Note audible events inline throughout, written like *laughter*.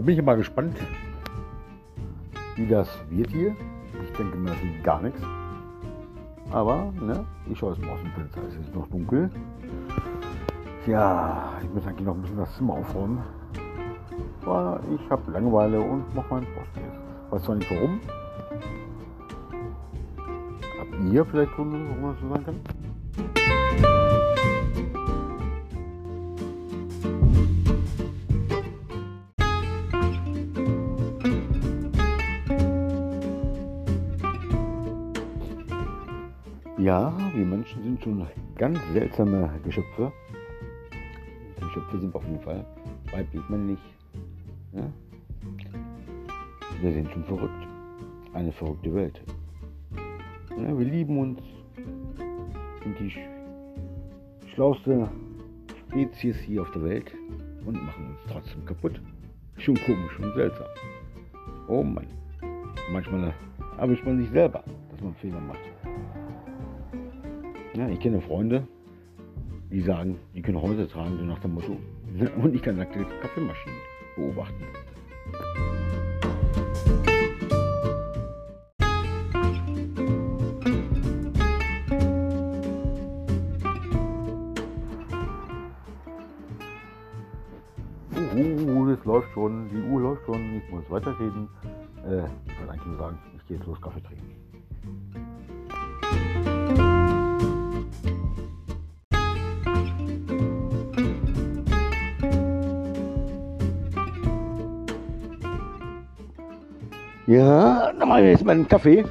Da bin ich mal gespannt, wie das wird hier. Ich denke mir, wird gar nichts. Aber, ne, ich schaue jetzt mal aus dem Fenster. Es ist noch dunkel. Ja, ich muss eigentlich noch ein bisschen das Zimmer aufräumen. Aber ich habe Langeweile und mache meinen Podcast. Weiß zwar nicht warum. Habt ihr vielleicht Gründe, warum das so sein kann? Ja, wir Menschen sind schon ganz seltsame Geschöpfe. Geschöpfe sind auf jeden Fall. Weiblich, männlich. Ja? Wir sind schon verrückt. Eine verrückte Welt. Ja, wir lieben uns. Sind die sch schlauste Spezies hier auf der Welt und machen uns trotzdem kaputt. Schon komisch und seltsam. Oh Mann. Manchmal erwischt man sich selber, dass man Fehler macht. Ja, ich kenne Freunde, die sagen, die können Häuser tragen, so nach dem Motto. *laughs* Und ich kann nackte Kaffeemaschinen beobachten. Uh, es läuft schon, die Uhr läuft schon, ich muss weiterreden. Äh, ich wollte eigentlich nur sagen, ich gehe jetzt los Kaffee trinken. Ja, dann mache ich jetzt meinen Kaffee.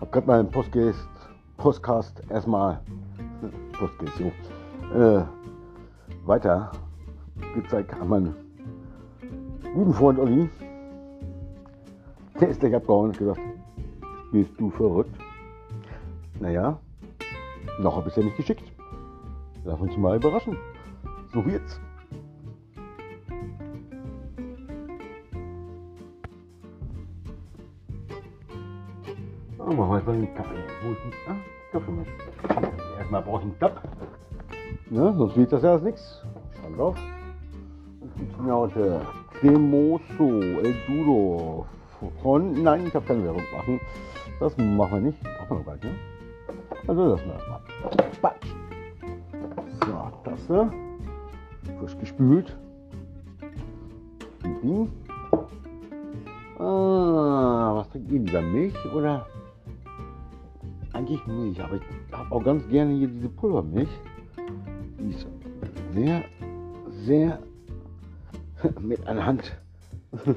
Hab gerade meinen Postcast, Postcast erstmal, Postcast so, äh, weiter gezeigt an meinen guten Freund Olli. Der ist gleich abgehauen und gesagt, bist du verrückt? Naja, noch habe ich es ja nicht geschickt. Lass uns mal überraschen. So wird's. Oh, machen wir erstmal den Kaffee. Wo ist denn? Ah, Kaffeemaschine. Erstmal brauche ich einen Tab. Ne, sonst wird das ja als nichts. Schau drauf. Was gibt's denn heute? Cremoso, El Duro. Von, nein, ich habe keine Werbung machen. Das machen wir nicht. Brauchen wir noch gar ne? Also lassen wir erstmal. Batsch. So, Tasse. Frisch gespült. Bing, bing. Ah, was trinkt ihr lieber? Milch oder? Eigentlich Milch, aber ich habe auch ganz gerne hier diese Pulvermilch. Die ist sehr, sehr *laughs* mit einer Hand. *laughs*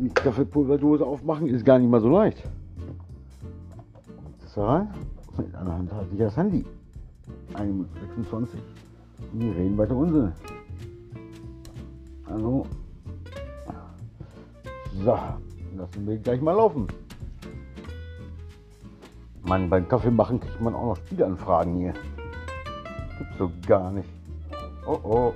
Die Kaffeepulverdose aufmachen ist gar nicht mal so leicht. Das. Mit einer Hand halte ich das Handy. 1 Minute 26. Und wir reden weiter Unsinn. Also. So, lassen wir gleich mal laufen. Mann, beim Kaffee machen kriegt man auch noch Spielanfragen hier. Gibt's so gar nicht. Oh oh.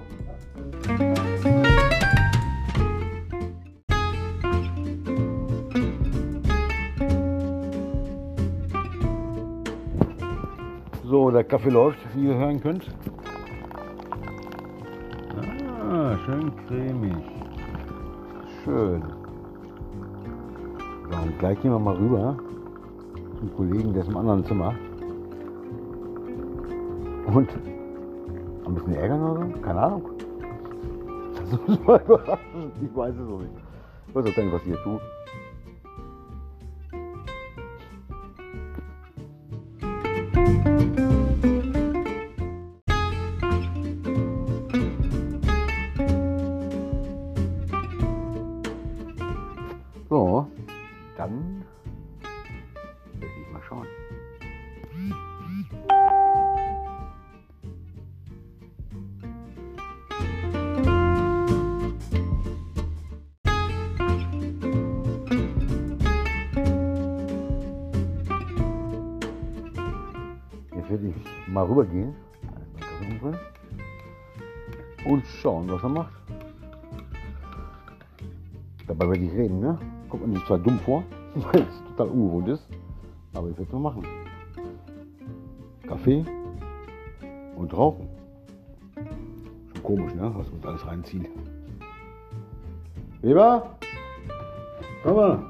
So, der Kaffee läuft, wie ihr hören könnt. Ah, schön cremig. Schön. So, gleich gehen wir mal rüber zum Kollegen, der ist im anderen Zimmer. Und ein bisschen ärgern oder so? Keine Ahnung. Das muss mal überraschen. Ich weiß es auch nicht. Ich weiß auch nicht, was ich hier tue. So, dann werde ich mal rübergehen und schauen, was er macht. Dabei werde ich reden, ne? Kommt mir nicht zwar dumm vor, *laughs* weil es total ungewohnt ist, aber ich werde es mal machen. Kaffee und Rauchen. Schon komisch, ne? was wir uns alles reinziehen. Weber? Komm mal.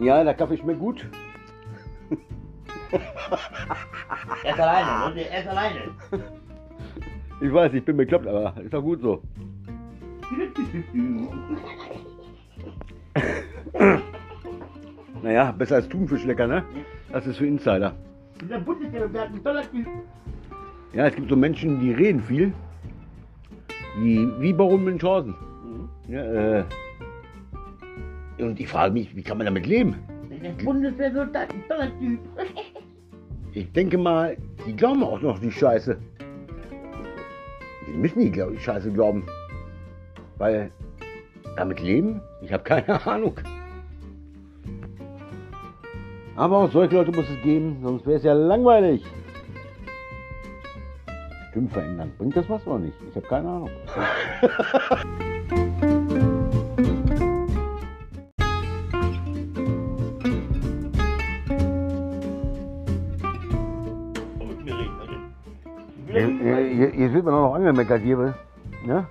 Ja, der Kaffee schmeckt gut. Er ist alleine, ne? er ist alleine. Ich weiß, ich bin bekloppt, aber ist doch gut so. *laughs* naja, besser als Thunfischlecker, ne? Das ist für Insider. Ja, es gibt so Menschen, die reden viel. Wie, wie Baron Münchhausen. Ja, äh, und ich frage mich, wie kann man damit leben? Der Bundeswehrsoldat, ein toller Typ. *laughs* Ich denke mal, die glauben auch noch die Scheiße. Die müssen die Scheiße glauben. Weil damit leben? Ich habe keine *laughs* Ahnung. Aber auch solche Leute muss es geben, sonst wäre es ja langweilig. Stimmen verändern. Bringt das was oder nicht? Ich habe keine Ahnung. *laughs* Jetzt, wird man auch noch angemeckert hier. Ne?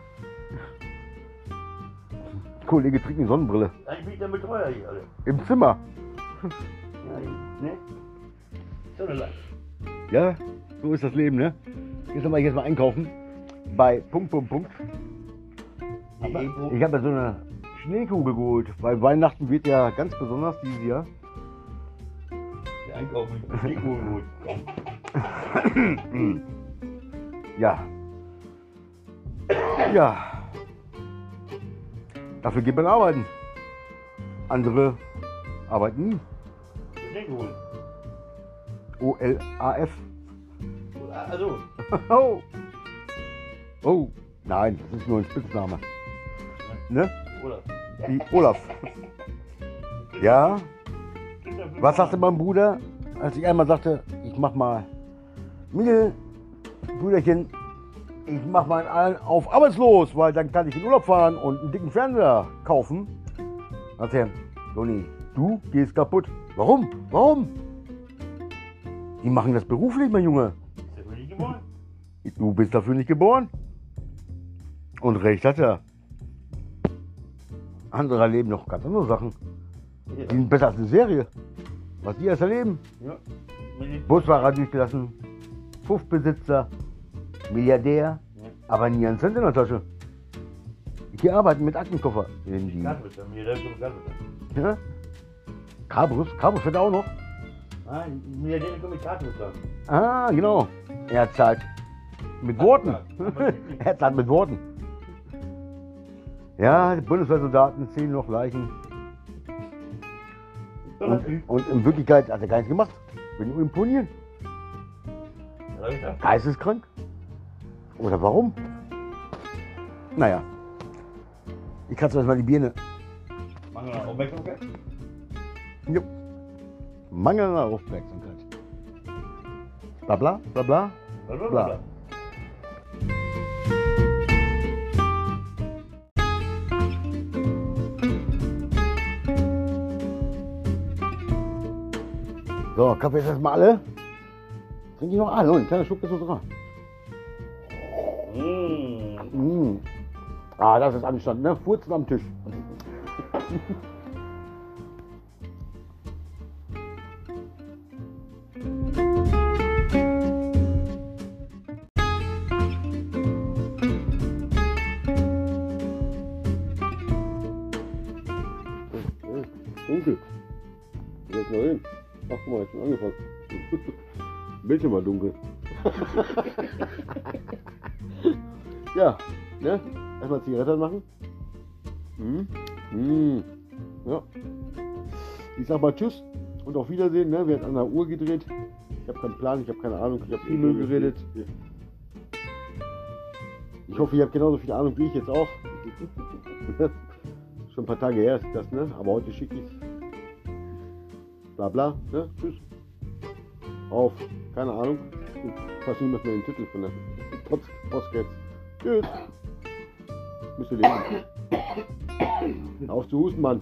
Kollege trägt eine Sonnenbrille. Ich bin der Betreuer hier, alle. Im Zimmer. Ja, ne? So eine. Ja, so ist das Leben, ne? Jetzt mal jetzt mal einkaufen. Bei Punkt, Punkt, Punkt. Ich habe ja so eine Schneekugel geholt, weil Weihnachten wird ja ganz besonders dieses Jahr. Der Einkaufen Deko geholt. *clears throat* *clears throat* Ja. Ja. Dafür geht man arbeiten. Andere arbeiten nie. O-L-A-F. Also, *laughs* Oh. Oh. Nein, das ist nur ein Spitzname. Ne? oder? Wie Olaf. Ja. Was sagte mein Bruder, als ich einmal sagte, ich mach mal Mittel, Brüderchen, ich mach mal einen auf arbeitslos, weil dann kann ich in Urlaub fahren und einen dicken Fernseher kaufen. Sagt er, Toni, du gehst kaputt. Warum? Warum? Die machen das beruflich, mein Junge. Du bist dafür nicht geboren. Und recht hat er. Andere erleben noch ganz andere Sachen. Die sind besser als eine Serie. Was die erst erleben. Ja. Busfahrer durchgelassen, Puffbesitzer, Milliardär, aber nie einen Cent in der Tasche. Die arbeiten mit Aktenkoffer. In die, ist schon Gaswitzer. ja? Cabrus, Cabrus fährt auch noch. Nein, mir der kommt mit Gaswitzer. Ah, genau. Er zahlt mit Worten. *laughs* Er zahlt mit Worten. Ja, die Bundeswehrsoldaten zählen noch Leichen. Und, und in Wirklichkeit hat er gar nichts gemacht. Will nur imponieren. Sag, Geisteskrank? Oder warum? Naja. Ich kratze erstmal die Birne. Mangel an Aufmerksamkeit? Jupp. Mangel an Aufmerksamkeit. Bla bla, bla bla. Blablabla. So, Kaffee ist erstmal alle. Trinke ich noch. Ein kleiner Schluck ist noch dran. Mmh. Mm. Ah, das ist Anstand, ne? Furzen am Tisch. Dunkel. Jetzt noch hin. Ach guck mal, jetzt schon angefangen. Bildschirm war dunkel. *laughs* ja, ne? Erstmal Zigarette machen. Mhm. Mhm. Ja. Ich sag mal Tschüss und auf Wiedersehen. Ne? Wir haben an der Uhr gedreht. Ich habe keinen Plan, ich habe keine Ahnung. Ich habe viel Müll geredet. Ich hoffe, ihr habt genauso viel Ahnung wie ich jetzt auch. *laughs* Schon ein paar Tage her ist das, ne? Aber heute schicke ich Bla bla, ne? Tschüss. Auf, keine Ahnung. Ich weiß nicht mehr den Titel von der Postcats. Tschüss. Müsst ihr lesen. *coughs* Auf zu husten, Mann.